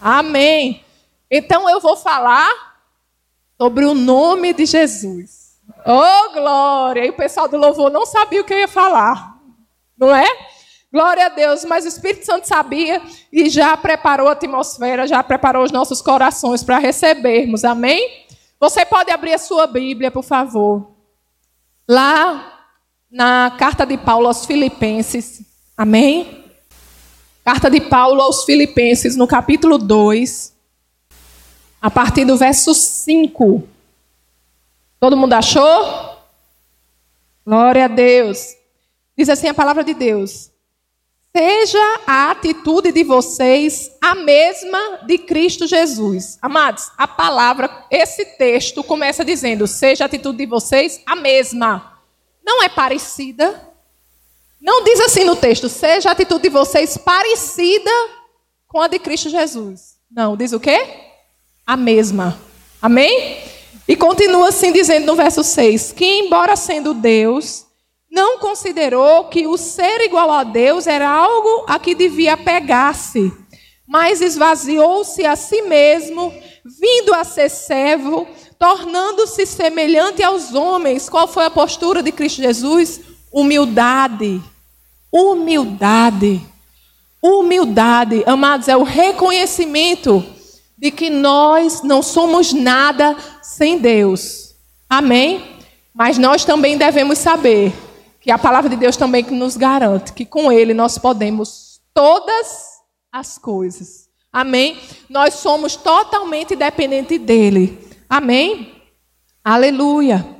Amém. Então eu vou falar sobre o nome de Jesus. Oh, glória! E o pessoal do louvor não sabia o que eu ia falar, não é? Glória a Deus, mas o Espírito Santo sabia e já preparou a atmosfera, já preparou os nossos corações para recebermos, amém? Você pode abrir a sua Bíblia, por favor. Lá na carta de Paulo aos Filipenses, amém? Carta de Paulo aos Filipenses, no capítulo 2, a partir do verso 5. Todo mundo achou? Glória a Deus. Diz assim a palavra de Deus: Seja a atitude de vocês a mesma de Cristo Jesus. Amados, a palavra, esse texto começa dizendo: Seja a atitude de vocês a mesma. Não é parecida. Não diz assim no texto: Seja a atitude de vocês parecida com a de Cristo Jesus. Não, diz o quê? A mesma. Amém? E continua assim dizendo no verso 6: Que, embora sendo Deus não considerou que o ser igual a Deus era algo a que devia pegar-se, mas esvaziou-se a si mesmo, vindo a ser servo, tornando-se semelhante aos homens. Qual foi a postura de Cristo Jesus? Humildade. Humildade. Humildade, amados, é o reconhecimento de que nós não somos nada sem Deus. Amém? Mas nós também devemos saber que a palavra de Deus também nos garante que com Ele nós podemos todas as coisas. Amém? Nós somos totalmente dependentes dEle. Amém? Aleluia.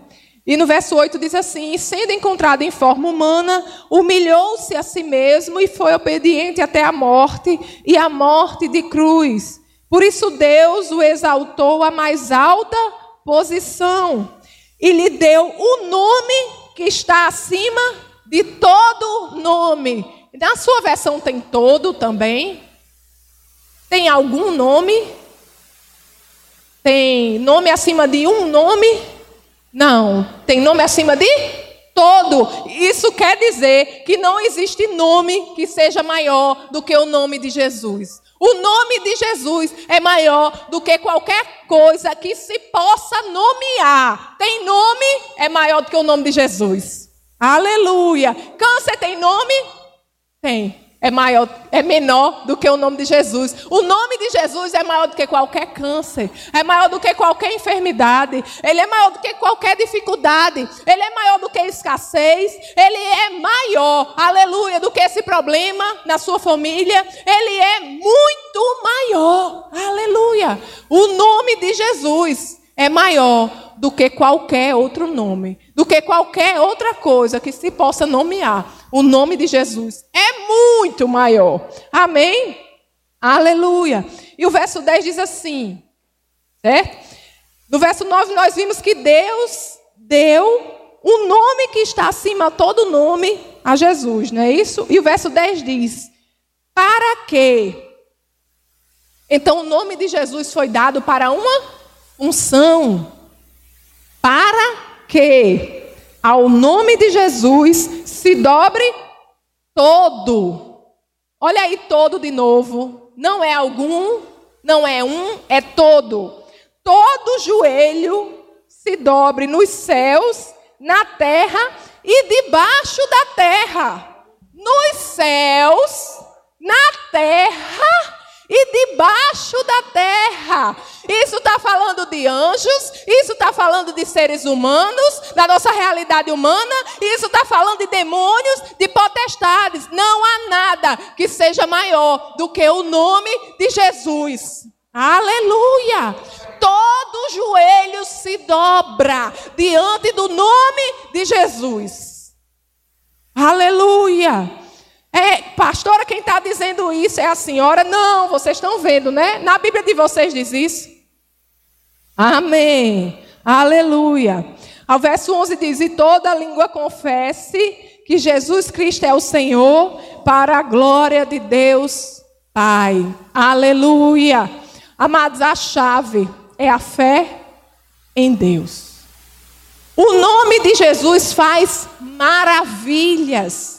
E no verso 8 diz assim: sendo encontrado em forma humana, humilhou-se a si mesmo e foi obediente até a morte e a morte de cruz. Por isso Deus o exaltou à mais alta posição e lhe deu o nome que está acima de todo nome. Na sua versão tem todo também? Tem algum nome? Tem nome acima de um nome? Não. Tem nome acima de todo. Isso quer dizer que não existe nome que seja maior do que o nome de Jesus. O nome de Jesus é maior do que qualquer coisa que se possa nomear. Tem nome, é maior do que o nome de Jesus. Aleluia. Câncer tem nome? Tem é maior, é menor do que o nome de Jesus. O nome de Jesus é maior do que qualquer câncer, é maior do que qualquer enfermidade, ele é maior do que qualquer dificuldade, ele é maior do que escassez, ele é maior, aleluia, do que esse problema na sua família, ele é muito maior, aleluia. O nome de Jesus é maior do que qualquer outro nome, do que qualquer outra coisa que se possa nomear. O nome de Jesus é muito maior. Amém? Aleluia. E o verso 10 diz assim, certo? No verso 9 nós vimos que Deus deu o nome que está acima de todo nome a Jesus, não é isso? E o verso 10 diz: Para quê? Então o nome de Jesus foi dado para uma unção. Que ao nome de Jesus se dobre todo. Olha aí, todo de novo. Não é algum, não é um, é todo. Todo joelho se dobre nos céus, na terra e debaixo da terra. Nos céus, na terra e debaixo da terra. Isso está falando de anjos, isso está falando de seres humanos, da nossa realidade humana, isso está falando de demônios, de potestades. Não há nada que seja maior do que o nome de Jesus. Aleluia! Todo joelho se dobra diante do nome de Jesus. Aleluia! É, pastora, quem está dizendo isso é a senhora? Não, vocês estão vendo, né? Na Bíblia de vocês diz isso. Amém. Aleluia. Ao verso 11 diz: E toda língua confesse que Jesus Cristo é o Senhor, para a glória de Deus Pai. Aleluia. Amados, a chave é a fé em Deus. O nome de Jesus faz maravilhas.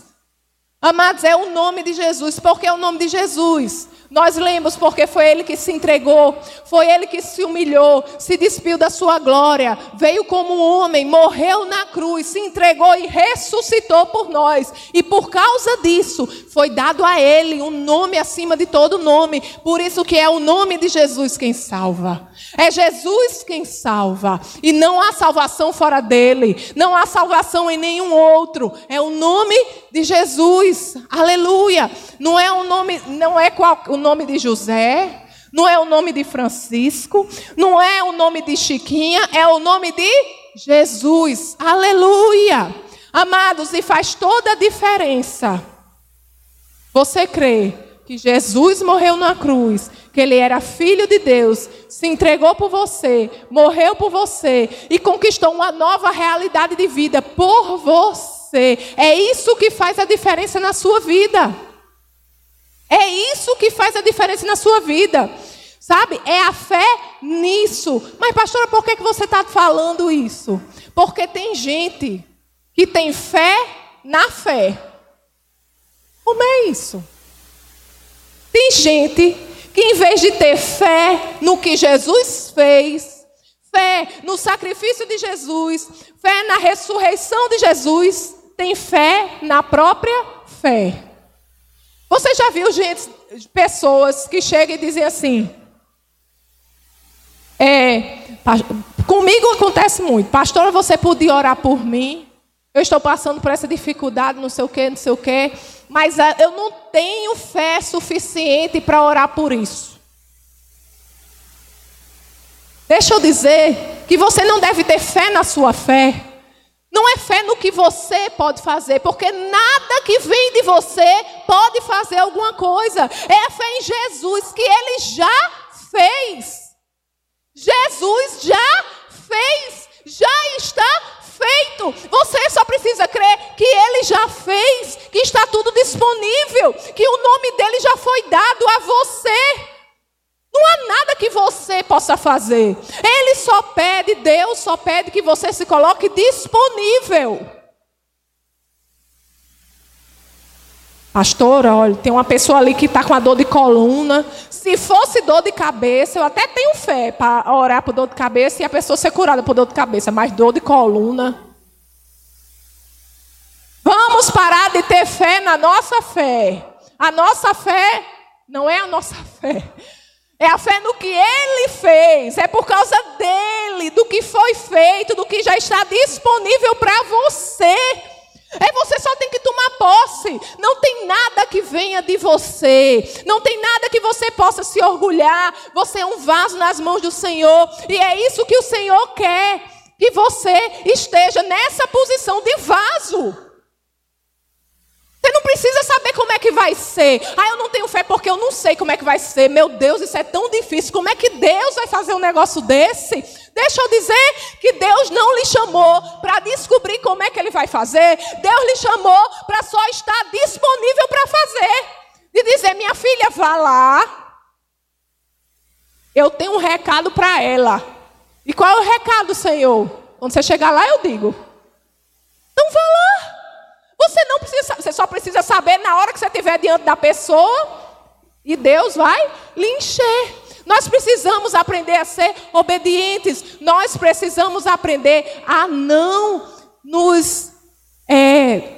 Amados, é o nome de Jesus. Por que é o nome de Jesus? Nós lemos porque foi ele que se entregou, foi ele que se humilhou, se despiu da sua glória, veio como um homem, morreu na cruz, se entregou e ressuscitou por nós. E por causa disso, foi dado a ele um nome acima de todo nome. Por isso que é o nome de Jesus quem salva. É Jesus quem salva. E não há salvação fora dele. Não há salvação em nenhum outro. É o nome de Jesus. Aleluia. Não é o nome, não é qual, o nome de José, não é o nome de Francisco, não é o nome de Chiquinha, é o nome de Jesus. Aleluia. Amados, e faz toda a diferença. Você crê que Jesus morreu na cruz, que ele era filho de Deus, se entregou por você, morreu por você e conquistou uma nova realidade de vida por você. É isso que faz a diferença na sua vida. É isso que faz a diferença na sua vida. Sabe? É a fé nisso. Mas, pastora, por que você está falando isso? Porque tem gente que tem fé na fé. Como é isso? Tem gente que, em vez de ter fé no que Jesus fez, fé no sacrifício de Jesus, fé na ressurreição de Jesus, tem fé na própria fé. Você já viu gente, pessoas que chegam e dizem assim: é, comigo acontece muito, pastora, você podia orar por mim? Eu estou passando por essa dificuldade, não sei o que, não sei o que, mas ah, eu não tenho fé suficiente para orar por isso. Deixa eu dizer que você não deve ter fé na sua fé. Não é fé no que você pode fazer, porque nada que vem de você pode fazer alguma coisa. É a fé em Jesus que ele já fez. Jesus já fez, já está feito. Você só precisa crer que ele já fez, que está tudo disponível, que o nome dele já foi dado a você. Não há nada que você possa fazer. Ele só pede, Deus só pede que você se coloque disponível. Pastora, olha, tem uma pessoa ali que está com a dor de coluna. Se fosse dor de cabeça, eu até tenho fé para orar por dor de cabeça e a pessoa ser curada por dor de cabeça, mas dor de coluna. Vamos parar de ter fé na nossa fé. A nossa fé não é a nossa fé. É a fé no que ele fez, é por causa dele, do que foi feito, do que já está disponível para você. É você só tem que tomar posse. Não tem nada que venha de você. Não tem nada que você possa se orgulhar. Você é um vaso nas mãos do Senhor. E é isso que o Senhor quer. Que você esteja nessa posição de vaso. Você não precisa saber como é que vai ser. Ah, eu não tenho fé porque eu não sei como é que vai ser. Meu Deus, isso é tão difícil. Como é que Deus vai fazer um negócio desse? Deixa eu dizer que Deus não lhe chamou para descobrir como é que ele vai fazer. Deus lhe chamou para só estar disponível para fazer. E dizer, minha filha, vá lá. Eu tenho um recado para ela. E qual é o recado, Senhor? Quando você chegar lá, eu digo. Então vá lá. Você não precisa, você só precisa saber na hora que você estiver diante da pessoa e Deus vai lhe encher. Nós precisamos aprender a ser obedientes. Nós precisamos aprender a não nos é,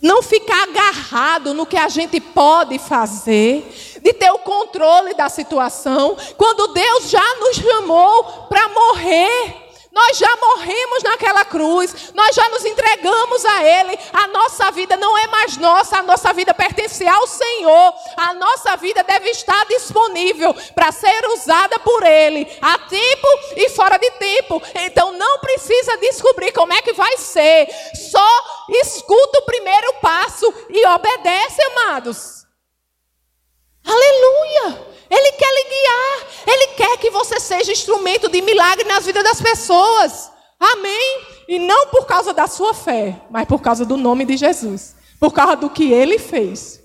não ficar agarrado no que a gente pode fazer, de ter o controle da situação, quando Deus já nos chamou para morrer. Nós já morrimos naquela cruz, nós já nos entregamos a Ele. A nossa vida não é mais nossa, a nossa vida pertence ao Senhor. A nossa vida deve estar disponível para ser usada por Ele, a tempo e fora de tempo. Então não precisa descobrir como é que vai ser, só escuta o primeiro passo e obedece, amados. Aleluia! Ele quer lhe guiar. Ele quer que você seja instrumento de milagre nas vidas das pessoas. Amém? E não por causa da sua fé, mas por causa do nome de Jesus. Por causa do que ele fez.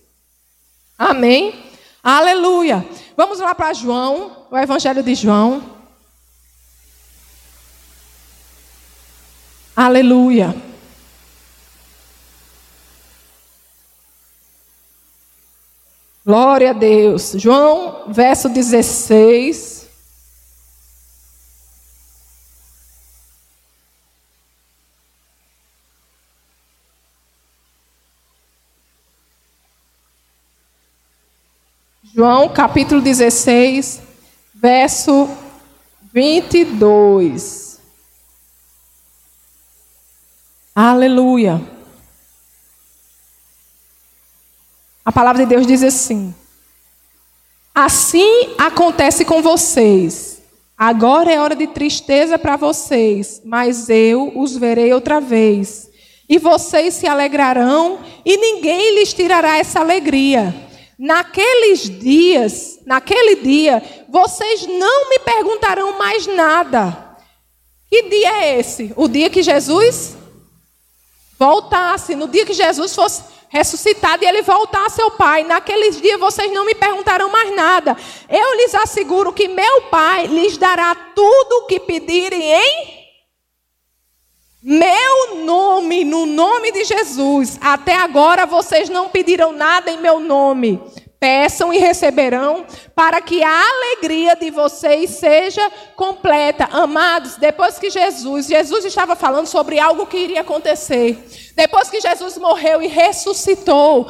Amém? Aleluia. Vamos lá para João, o Evangelho de João. Aleluia. Glória a Deus. João, verso 16. João, capítulo 16, verso 22. Aleluia. A palavra de Deus diz assim: Assim acontece com vocês. Agora é hora de tristeza para vocês, mas eu os verei outra vez. E vocês se alegrarão, e ninguém lhes tirará essa alegria. Naqueles dias, naquele dia, vocês não me perguntarão mais nada. Que dia é esse? O dia que Jesus voltasse, no dia que Jesus fosse ressuscitado e ele voltasse ao Pai. Naqueles dias vocês não me perguntarão mais nada. Eu lhes asseguro que meu Pai lhes dará tudo o que pedirem em meu nome, no nome de Jesus. Até agora vocês não pediram nada em meu nome. Peçam e receberão, para que a alegria de vocês seja completa. Amados, depois que Jesus, Jesus estava falando sobre algo que iria acontecer. Depois que Jesus morreu e ressuscitou,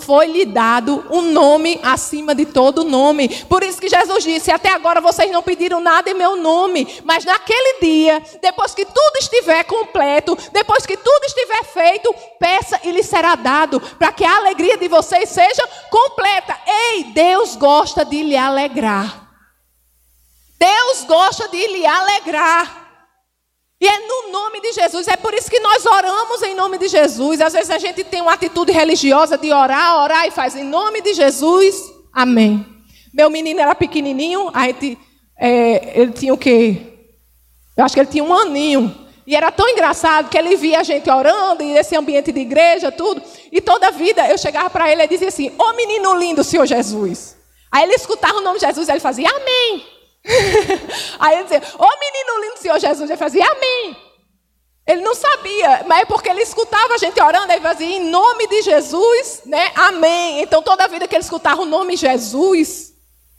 foi-lhe dado um nome acima de todo nome. Por isso que Jesus disse: Até agora vocês não pediram nada em meu nome, mas naquele dia, depois que tudo estiver completo, depois que tudo estiver feito, peça e lhe será dado, para que a alegria de vocês seja completa. Ei, Deus gosta de lhe alegrar. Deus gosta de lhe alegrar. E é no nome de Jesus. É por isso que nós oramos em nome de Jesus. Às vezes a gente tem uma atitude religiosa de orar, orar e faz em nome de Jesus. Amém. Meu menino era pequenininho, a gente, é, ele tinha o quê? Eu acho que ele tinha um aninho. E era tão engraçado que ele via a gente orando e esse ambiente de igreja, tudo. E toda a vida eu chegava para ele e dizia assim: Ô oh, menino lindo, Senhor Jesus. Aí ele escutava o nome de Jesus e ele fazia Amém. Aí ele dizia, ô oh, menino lindo, Senhor Jesus, ele fazia amém. Ele não sabia, mas é porque ele escutava a gente orando, ele fazia em nome de Jesus, né? Amém. Então toda vida que ele escutava o nome Jesus,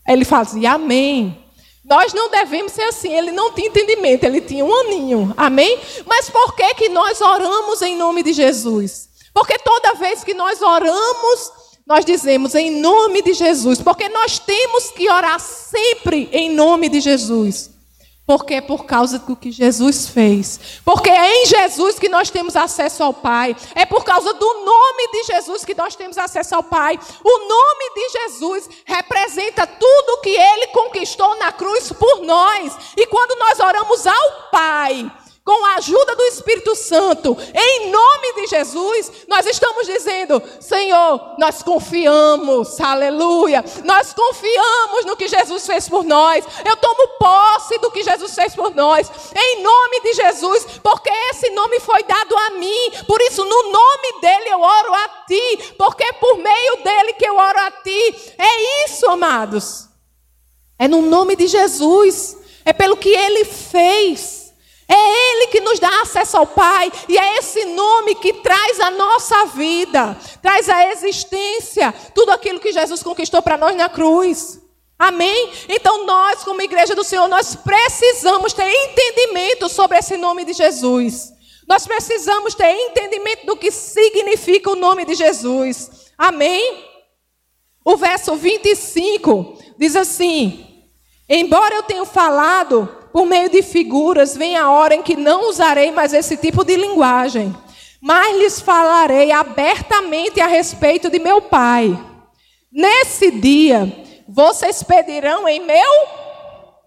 ele fazia amém. Nós não devemos ser assim. Ele não tinha entendimento, ele tinha um aninho. Amém? Mas por que que nós oramos em nome de Jesus? Porque toda vez que nós oramos nós dizemos em nome de Jesus, porque nós temos que orar sempre em nome de Jesus. Porque é por causa do que Jesus fez. Porque é em Jesus que nós temos acesso ao Pai. É por causa do nome de Jesus que nós temos acesso ao Pai. O nome de Jesus representa tudo que ele conquistou na cruz por nós. E quando nós oramos ao Pai, com a ajuda do Espírito Santo, em nome de Jesus, nós estamos dizendo: Senhor, nós confiamos, aleluia, nós confiamos no que Jesus fez por nós. Eu tomo posse do que Jesus fez por nós, em nome de Jesus, porque esse nome foi dado a mim, por isso, no nome dele eu oro a ti, porque é por meio dele que eu oro a ti. É isso, amados, é no nome de Jesus, é pelo que ele fez. É Ele que nos dá acesso ao Pai, e é esse nome que traz a nossa vida, traz a existência, tudo aquilo que Jesus conquistou para nós na cruz. Amém? Então nós, como igreja do Senhor, nós precisamos ter entendimento sobre esse nome de Jesus. Nós precisamos ter entendimento do que significa o nome de Jesus. Amém? O verso 25 diz assim: Embora eu tenha falado por meio de figuras, vem a hora em que não usarei mais esse tipo de linguagem, mas lhes falarei abertamente a respeito de meu Pai. Nesse dia, vocês pedirão em meu.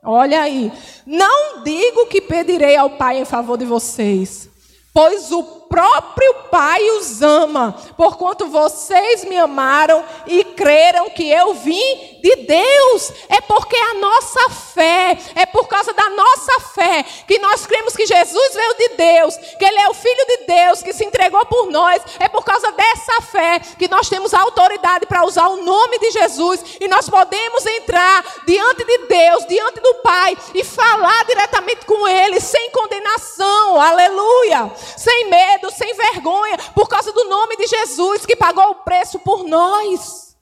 Olha aí, não digo que pedirei ao Pai em favor de vocês, pois o próprio Pai os ama, porquanto vocês me amaram e creram que eu vim de Deus. É porque a nossa fé, é por causa da nossa fé, que nós cremos que Jesus veio de Deus, que Ele é o Filho de Deus, que se entregou por nós. É por causa dessa fé que nós temos a autoridade para usar o nome de Jesus e nós podemos entrar diante de Deus, diante do Pai e falar diretamente com Ele, sem condenação, aleluia, sem medo medo, sem vergonha, por causa do nome de Jesus que pagou o preço por nós.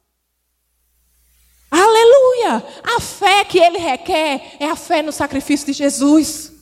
Aleluia! A fé que ele requer é a fé no sacrifício de Jesus.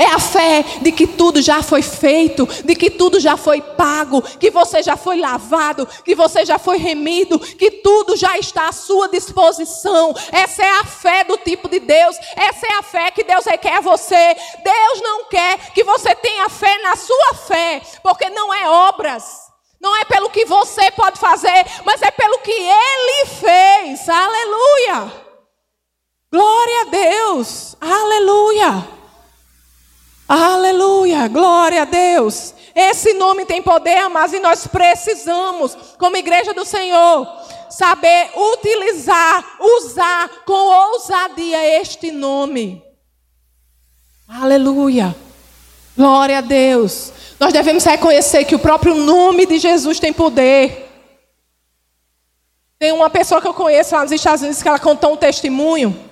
É a fé de que tudo já foi feito, de que tudo já foi pago, que você já foi lavado, que você já foi remido, que tudo já está à sua disposição. Essa é a fé do tipo de Deus. Essa é a fé que Deus requer a você. Deus não quer que você tenha fé na sua fé, porque não é obras. Não é pelo que você pode fazer, mas é pelo que Ele fez. Aleluia! Glória a Deus! Aleluia! Aleluia, glória a Deus. Esse nome tem poder, mas e nós precisamos, como igreja do Senhor, saber utilizar, usar com ousadia este nome. Aleluia, glória a Deus. Nós devemos reconhecer que o próprio nome de Jesus tem poder. Tem uma pessoa que eu conheço lá nos Estados Unidos que ela contou um testemunho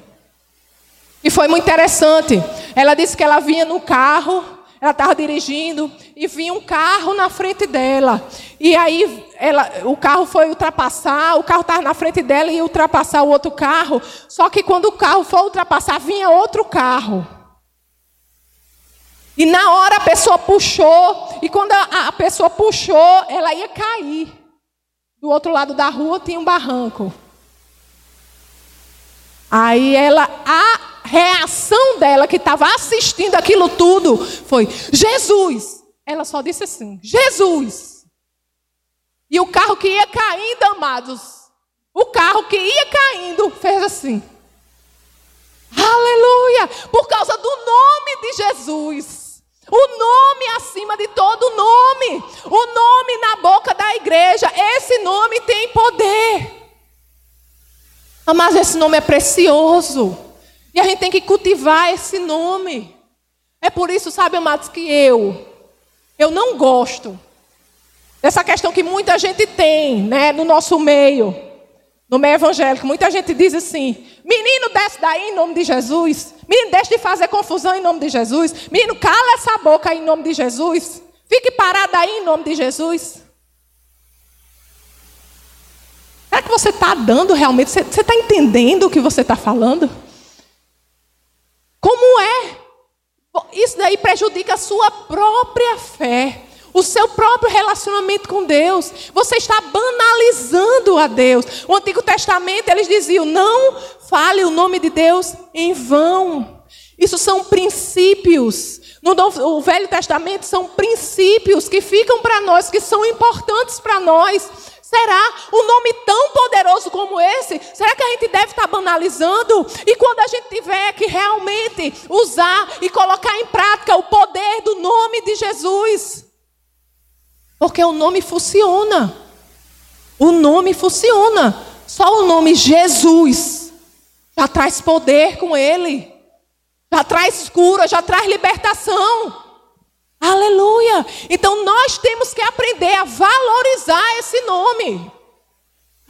e foi muito interessante. Ela disse que ela vinha no carro, ela estava dirigindo e vinha um carro na frente dela. E aí ela, o carro foi ultrapassar, o carro estava na frente dela e ia ultrapassar o outro carro. Só que quando o carro foi ultrapassar, vinha outro carro. E na hora a pessoa puxou, e quando a, a pessoa puxou, ela ia cair. Do outro lado da rua tinha um barranco. Aí ela a reação dela, que estava assistindo aquilo tudo, foi: Jesus. Ela só disse assim: Jesus. E o carro que ia caindo, amados, o carro que ia caindo, fez assim. Aleluia! Por causa do nome de Jesus. O nome acima de todo nome. O nome na boca da igreja. Esse nome tem poder. Mas esse nome é precioso. E a gente tem que cultivar esse nome. É por isso, sabe, amados, que eu, eu não gosto dessa questão que muita gente tem, né, no nosso meio, no meio evangélico. Muita gente diz assim: menino, desce daí em nome de Jesus. Menino, deixe de fazer confusão em nome de Jesus. Menino, cala essa boca em nome de Jesus. Fique parado aí em nome de Jesus. Será que você está dando realmente? Você está entendendo o que você está falando? Como é? Daí prejudica a sua própria fé, o seu próprio relacionamento com Deus. Você está banalizando a Deus. O Antigo Testamento eles diziam: não fale o nome de Deus em vão. Isso são princípios. No Velho Testamento são princípios que ficam para nós, que são importantes para nós. Será um nome tão poderoso como esse? Será que a gente deve estar banalizando? E quando a gente tiver que realmente usar e colocar em prática o poder do nome de Jesus? Porque o nome funciona. O nome funciona. Só o nome Jesus já traz poder com ele. Já traz cura, já traz libertação. Aleluia! Então nós temos que aprender a valorizar esse nome.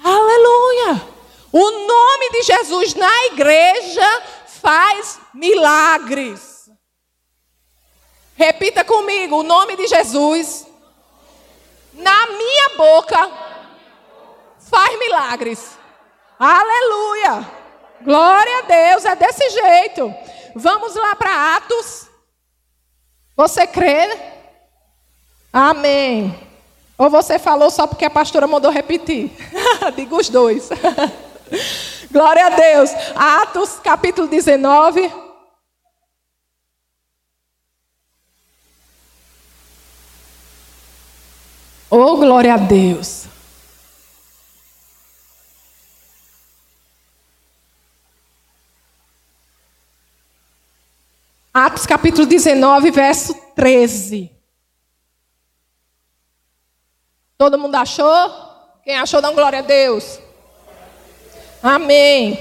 Aleluia! O nome de Jesus na igreja faz milagres. Repita comigo: o nome de Jesus na minha boca faz milagres. Aleluia! Glória a Deus, é desse jeito. Vamos lá para Atos você crê? Amém. Ou você falou só porque a pastora mandou repetir? Diga os dois. Glória a Deus. Atos, capítulo 19. Oh, glória a Deus. Atos capítulo 19, verso 13. Todo mundo achou? Quem achou, dá glória a Deus. Amém.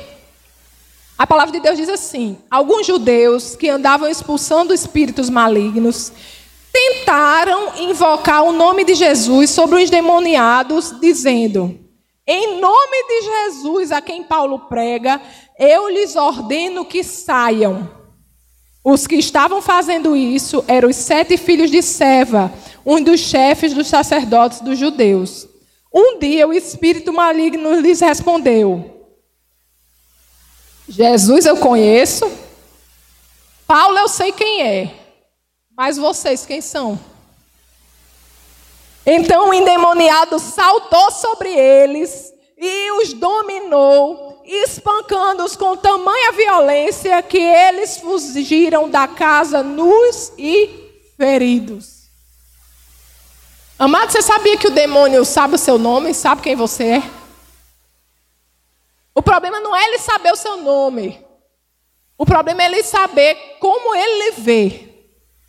A palavra de Deus diz assim: Alguns judeus que andavam expulsando espíritos malignos tentaram invocar o nome de Jesus sobre os demoniados, dizendo: Em nome de Jesus, a quem Paulo prega, eu lhes ordeno que saiam. Os que estavam fazendo isso eram os sete filhos de Seva, um dos chefes dos sacerdotes dos judeus. Um dia o espírito maligno lhes respondeu: Jesus eu conheço. Paulo eu sei quem é. Mas vocês quem são? Então o endemoniado saltou sobre eles e os dominou, espancando-os com tamanha violência que eles fugiram da casa nus e feridos. Amado, você sabia que o demônio sabe o seu nome, sabe quem você é? O problema não é ele saber o seu nome. O problema é ele saber como ele lhe vê.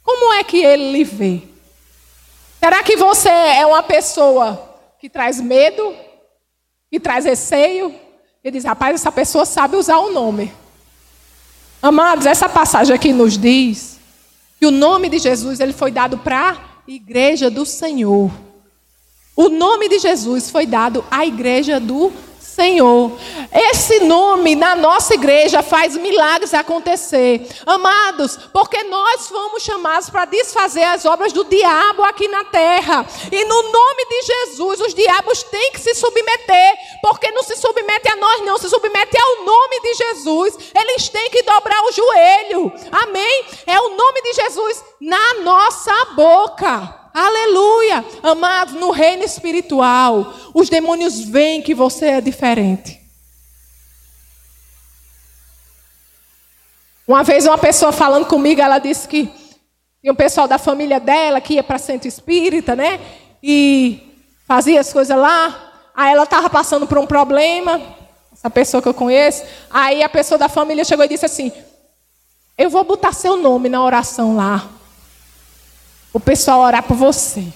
Como é que ele lhe vê? Será que você é uma pessoa que traz medo, que traz receio? E diz, rapaz, essa pessoa sabe usar o nome. Amados, essa passagem aqui nos diz que o nome de Jesus ele foi dado para a igreja do Senhor. O nome de Jesus foi dado à igreja do Senhor. Esse nome na nossa igreja faz milagres acontecer. Amados, porque nós fomos chamados para desfazer as obras do diabo aqui na terra. E no nome de Jesus, os diabos têm que se submeter, porque não se submete a nós, não, se submete ao nome de Jesus. Eles têm que dobrar o joelho. Amém? É o nome de Jesus na nossa boca. Aleluia! Amados, no reino espiritual, os demônios veem que você é diferente. Uma vez uma pessoa falando comigo, ela disse que tinha um pessoal da família dela que ia para centro espírita, né? E fazia as coisas lá. Aí ela estava passando por um problema, essa pessoa que eu conheço. Aí a pessoa da família chegou e disse assim: Eu vou botar seu nome na oração lá o pessoal orar por você.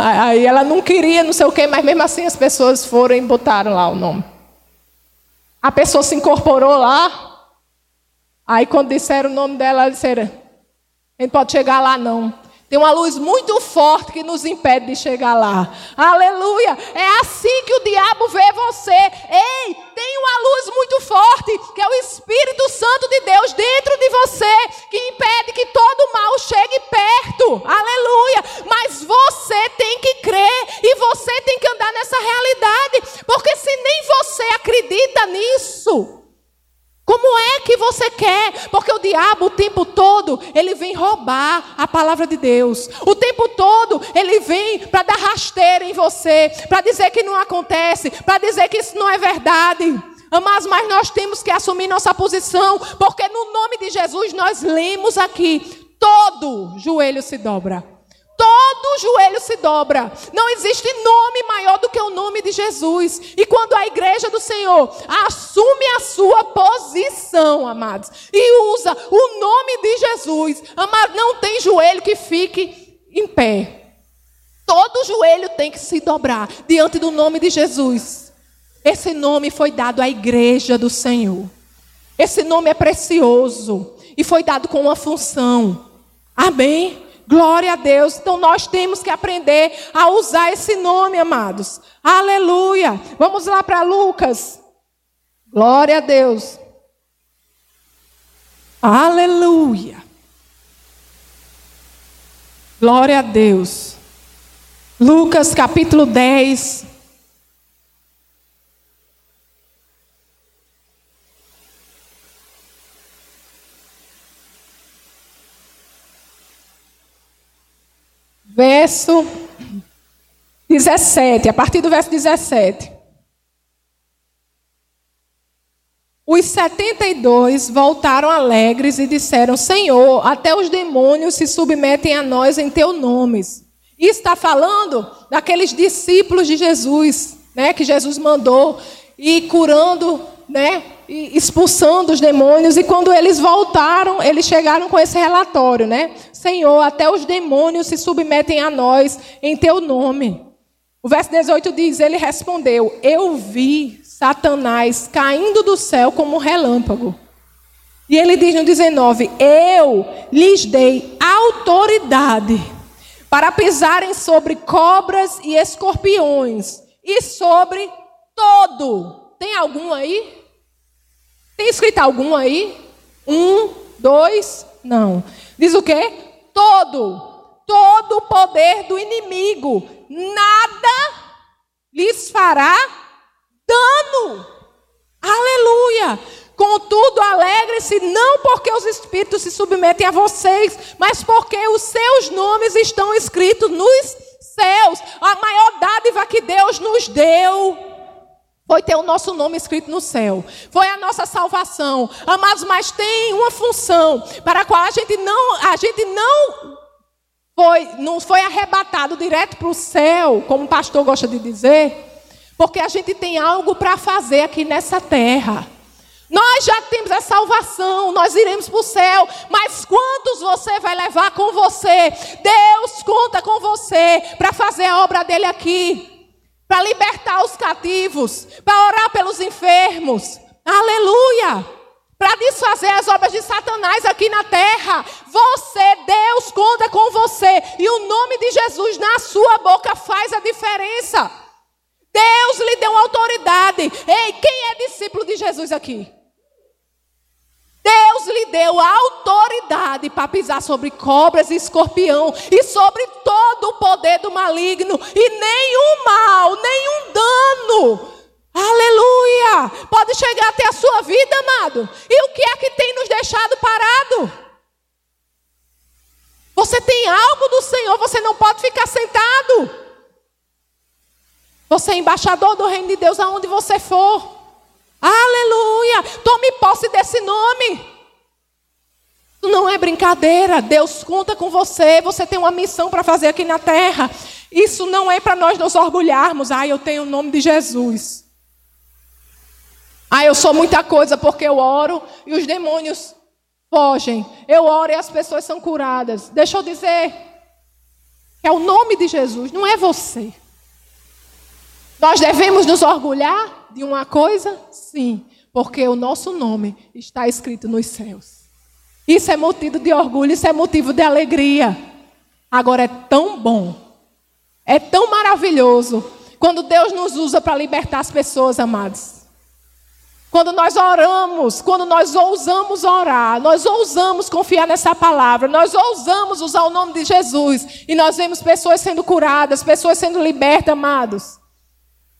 Aí ela não queria, não sei o quê, mas mesmo assim as pessoas foram e botaram lá o nome. A pessoa se incorporou lá. Aí quando disseram o nome dela, disseram: a gente pode chegar lá não. Tem uma luz muito forte que nos impede de chegar lá. Aleluia! É assim que o diabo vê você. Ei, uma luz muito forte, que é o Espírito Santo de Deus dentro de você, que impede que todo mal chegue perto. Aleluia! Mas você tem que crer e você tem que andar nessa realidade, porque se nem você acredita nisso, como é que você quer? Porque o diabo o tempo todo, ele vem roubar a palavra de Deus. O tempo todo, ele vem para dar rasteira em você, para dizer que não acontece, para dizer que isso não é verdade. Mas, mas nós temos que assumir nossa posição, porque no nome de Jesus nós lemos aqui: todo joelho se dobra. Todo joelho se dobra. Não existe nome maior do que o nome de Jesus. E quando a igreja do Senhor assume a sua posição, amados, e usa o nome de Jesus, amados, não tem joelho que fique em pé. Todo joelho tem que se dobrar diante do nome de Jesus. Esse nome foi dado à igreja do Senhor. Esse nome é precioso e foi dado com uma função. Amém? Glória a Deus. Então nós temos que aprender a usar esse nome, amados. Aleluia. Vamos lá para Lucas. Glória a Deus. Aleluia. Glória a Deus. Lucas capítulo 10. Verso 17, a partir do verso 17. Os 72 voltaram alegres e disseram: Senhor, até os demônios se submetem a nós em teu nome. E está falando daqueles discípulos de Jesus, né, que Jesus mandou e curando, né, e expulsando os demônios. E quando eles voltaram, eles chegaram com esse relatório, né? Senhor, até os demônios se submetem a nós em teu nome. O verso 18 diz: Ele respondeu: Eu vi Satanás caindo do céu como um relâmpago. E ele diz no 19: Eu lhes dei autoridade para pisarem sobre cobras e escorpiões e sobre todo. Tem algum aí? Tem escrito algum aí? Um, dois, não. Diz o quê? Todo, todo o poder do inimigo. Nada lhes fará dano. Aleluia! Contudo, alegre-se não porque os espíritos se submetem a vocês, mas porque os seus nomes estão escritos nos céus. A maior dádiva que Deus nos deu foi ter o nosso nome escrito no céu. Foi a nossa salvação. Amados, mas tem uma função para a qual a gente não, a gente não foi, não foi arrebatado direto para o céu, como o pastor gosta de dizer, porque a gente tem algo para fazer aqui nessa terra. Nós já temos a salvação, nós iremos para o céu, mas quantos você vai levar com você? Deus conta com você para fazer a obra dele aqui, para libertar os cativos, para orar pelos enfermos. Aleluia! Para desfazer as obras de Satanás aqui na terra. Você, Deus, conta com você. E o nome de Jesus na sua boca faz a diferença. Deus lhe deu autoridade. Ei, quem é discípulo de Jesus aqui? Deus lhe deu autoridade para pisar sobre cobras e escorpião e sobre todo o poder do maligno e nenhum mal, nenhum dano. Aleluia! Pode chegar até a sua vida, amado. E o que é que tem nos deixado parado? Você tem algo do Senhor, você não pode ficar sentado. Você é embaixador do reino de Deus aonde você for. Aleluia! Tome posse desse nome. Não é brincadeira. Deus conta com você. Você tem uma missão para fazer aqui na terra. Isso não é para nós nos orgulharmos. Ah, eu tenho o nome de Jesus. Ah, eu sou muita coisa porque eu oro e os demônios fogem. Eu oro e as pessoas são curadas. Deixa eu dizer é o nome de Jesus, não é você. Nós devemos nos orgulhar de uma coisa? Sim, porque o nosso nome está escrito nos céus. Isso é motivo de orgulho, isso é motivo de alegria. Agora é tão bom, é tão maravilhoso quando Deus nos usa para libertar as pessoas, amados. Quando nós oramos, quando nós ousamos orar, nós ousamos confiar nessa palavra, nós ousamos usar o nome de Jesus e nós vemos pessoas sendo curadas, pessoas sendo libertas, amados.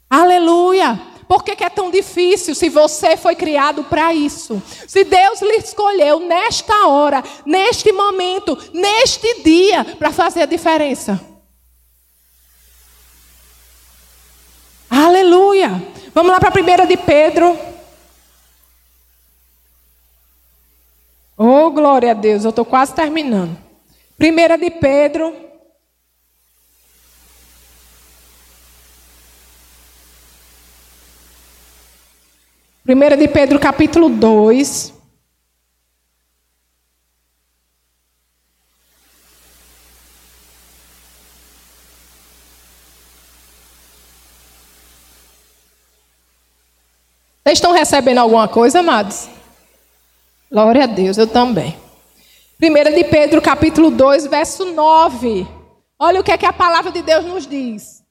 Aleluia! Por que, que, é tão difícil se você foi criado para isso? Se Deus lhe escolheu nesta hora, neste momento, neste dia, para fazer a diferença. Aleluia! Vamos lá para a 1 de Pedro. Oh, glória a Deus, eu estou quase terminando. 1 de Pedro, 1 de Pedro capítulo 2. Vocês estão recebendo alguma coisa, amados? Glória a Deus, eu também. 1 de Pedro capítulo 2, verso 9. Olha o que é que a palavra de Deus nos diz.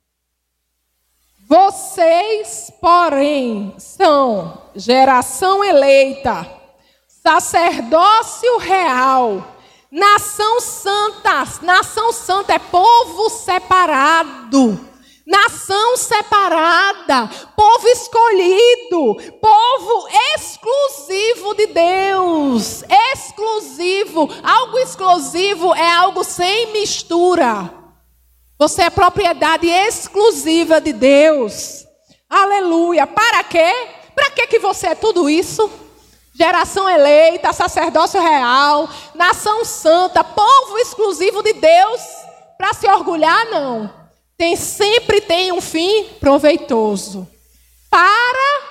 Vocês, porém, são geração eleita, sacerdócio real, nação santa. Nação santa é povo separado. Nação separada, povo escolhido, povo exclusivo de Deus. Exclusivo. Algo exclusivo é algo sem mistura. Você é propriedade exclusiva de Deus. Aleluia. Para quê? Para que que você é tudo isso? Geração eleita, sacerdócio real, nação santa, povo exclusivo de Deus. Para se orgulhar não. Tem sempre tem um fim proveitoso. Para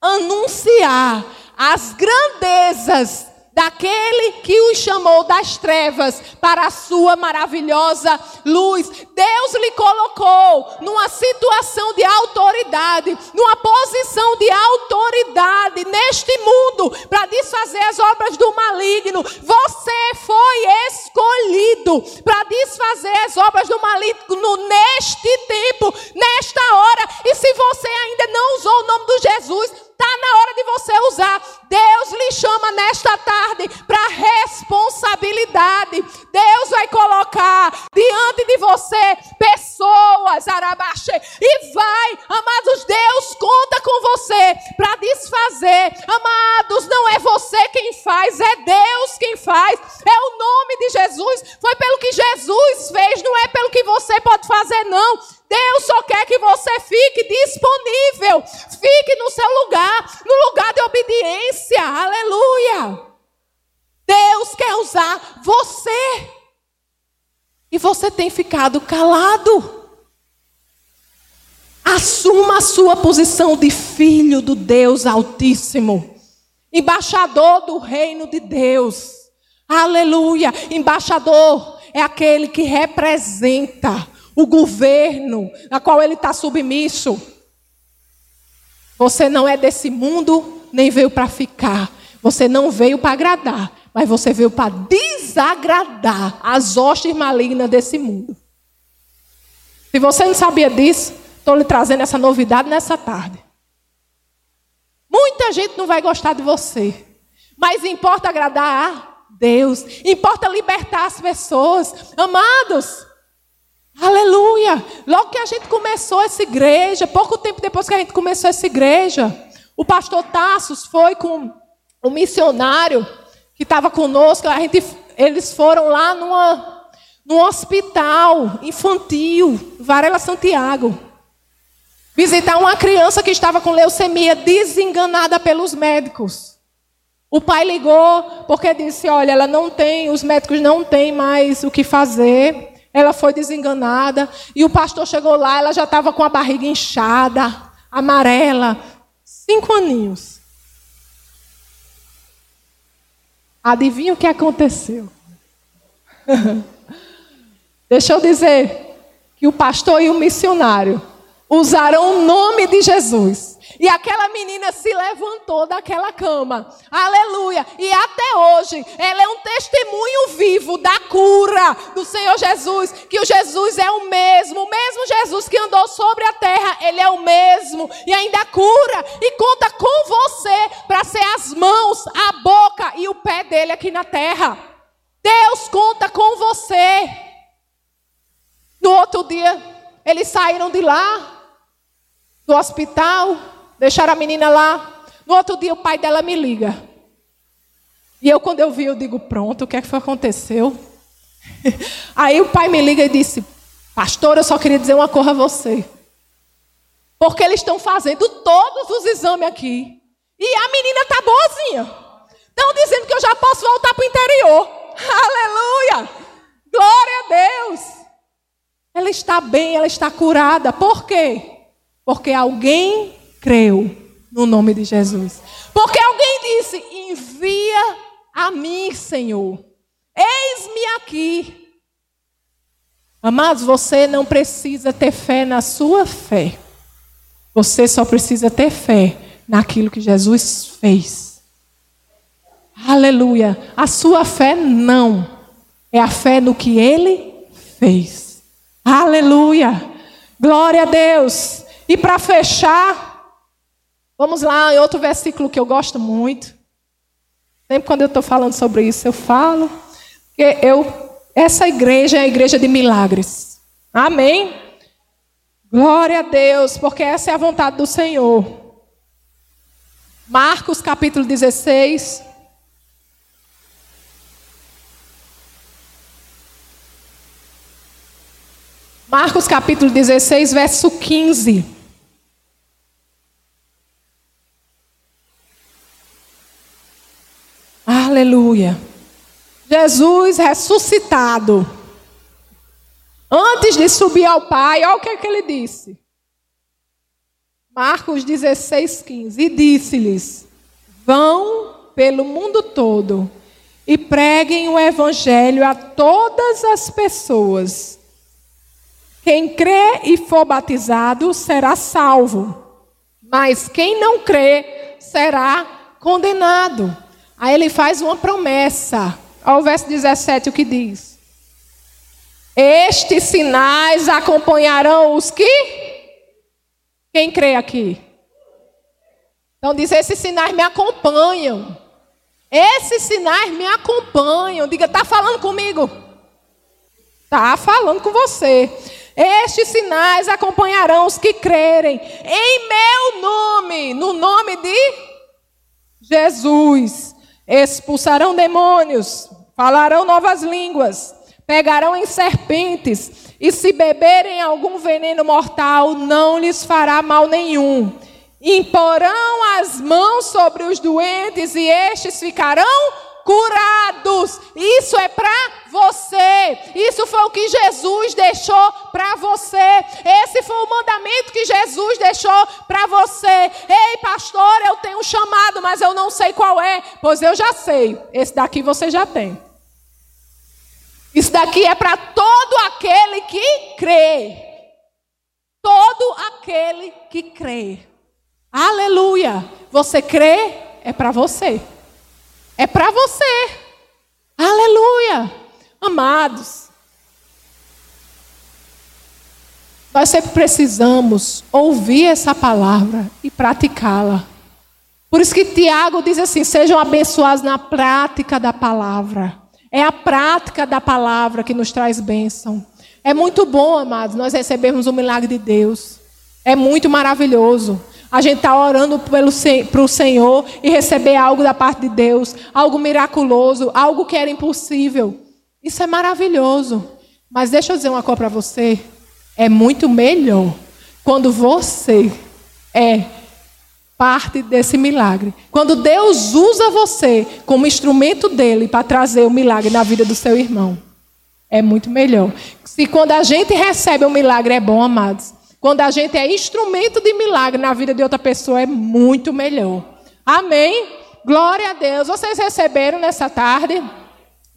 anunciar as grandezas daquele que os chamou das trevas para a sua maravilhosa luz. Deus lhe colocou numa situação de autoridade, numa posição de autoridade neste mundo para desfazer as obras do maligno. Você foi escolhido para desfazer as obras do maligno neste tempo, nesta hora. E se você ainda não usou o nome de Jesus, Está na hora de você usar. Deus lhe chama nesta tarde para responsabilidade. Deus vai colocar diante de você pessoas Arabaxê, e vai, amados, Deus conta com você para desfazer. Amados, não é você quem faz, é Deus quem faz, é o nome de Jesus, foi pelo que Jesus fez, não é pelo que você pode fazer, não. Deus só quer que você fique disponível, fique no seu lugar, no lugar de obediência, aleluia. Deus quer usar você. E você tem ficado calado. Assuma a sua posição de filho do Deus Altíssimo, embaixador do reino de Deus. Aleluia! Embaixador é aquele que representa o governo a qual ele está submisso. Você não é desse mundo, nem veio para ficar. Você não veio para agradar, mas você veio para desagradar as hostes malignas desse mundo. Se você não sabia disso, estou lhe trazendo essa novidade nessa tarde. Muita gente não vai gostar de você, mas importa agradar a Deus, importa libertar as pessoas. Amados, aleluia! Logo que a gente começou essa igreja, pouco tempo depois que a gente começou essa igreja, o pastor Tassos foi com o missionário que estava conosco, a gente, eles foram lá numa, num hospital infantil, Varela Santiago, visitar uma criança que estava com leucemia, desenganada pelos médicos. O pai ligou porque disse: Olha, ela não tem, os médicos não têm mais o que fazer. Ela foi desenganada. E o pastor chegou lá, ela já estava com a barriga inchada, amarela, cinco aninhos. Adivinha o que aconteceu? Deixa eu dizer que o pastor e o missionário usaram o nome de Jesus e aquela menina se levantou daquela cama. Aleluia. E até hoje, ela é um testemunho vivo da cura do Senhor Jesus. Que o Jesus é o mesmo. O mesmo Jesus que andou sobre a terra. Ele é o mesmo. E ainda cura. E conta com você para ser as mãos, a boca e o pé dele aqui na terra. Deus conta com você. No outro dia, eles saíram de lá, do hospital Deixaram a menina lá. No outro dia o pai dela me liga. E eu, quando eu vi, eu digo, pronto, o que é que foi aconteceu? Aí o pai me liga e disse, pastor, eu só queria dizer uma coisa a você. Porque eles estão fazendo todos os exames aqui. E a menina está boazinha. Estão dizendo que eu já posso voltar para o interior. Aleluia! Glória a Deus! Ela está bem, ela está curada. Por quê? Porque alguém creu no nome de Jesus. Porque alguém disse: envia a mim, Senhor. Eis-me aqui. Amados, você não precisa ter fé na sua fé. Você só precisa ter fé naquilo que Jesus fez. Aleluia. A sua fé não. É a fé no que ele fez. Aleluia. Glória a Deus. E para fechar, Vamos lá, em outro versículo que eu gosto muito. Sempre quando eu estou falando sobre isso, eu falo. Que eu, essa igreja é a igreja de milagres. Amém? Glória a Deus, porque essa é a vontade do Senhor. Marcos capítulo 16. Marcos capítulo 16, verso 15. Aleluia. Jesus ressuscitado. Antes de subir ao Pai, olha o que, é que ele disse. Marcos 16, 15. E disse-lhes: Vão pelo mundo todo e preguem o Evangelho a todas as pessoas. Quem crê e for batizado será salvo, mas quem não crê será condenado. Aí ele faz uma promessa. Olha o verso 17 o que diz. Estes sinais acompanharão os que? Quem crê aqui? Então diz: esses sinais me acompanham. Esses sinais me acompanham. Diga, está falando comigo? Está falando com você. Estes sinais acompanharão os que crerem em meu nome, no nome de Jesus. Expulsarão demônios, falarão novas línguas, pegarão em serpentes, e se beberem algum veneno mortal, não lhes fará mal nenhum. Imporão as mãos sobre os doentes e estes ficarão curados. Isso é para você. Isso foi o que Jesus deixou para você. Esse foi o mandamento que Jesus deixou para você. Ei, pastor, eu tenho um chamado, mas eu não sei qual é. Pois eu já sei. Esse daqui você já tem. Isso daqui é para todo aquele que crê. Todo aquele que crê. Aleluia! Você crê? É para você. É para você. Aleluia! Amados, nós sempre precisamos ouvir essa palavra e praticá-la. Por isso que Tiago diz assim: sejam abençoados na prática da palavra. É a prática da palavra que nos traz bênção. É muito bom, amados, nós recebemos o milagre de Deus. É muito maravilhoso. A gente está orando para o Senhor e receber algo da parte de Deus, algo miraculoso, algo que era impossível. Isso é maravilhoso. Mas deixa eu dizer uma coisa para você: é muito melhor quando você é parte desse milagre. Quando Deus usa você como instrumento dele para trazer o milagre na vida do seu irmão. É muito melhor. Se quando a gente recebe um milagre é bom, amados. Quando a gente é instrumento de milagre na vida de outra pessoa, é muito melhor. Amém? Glória a Deus. Vocês receberam nessa tarde?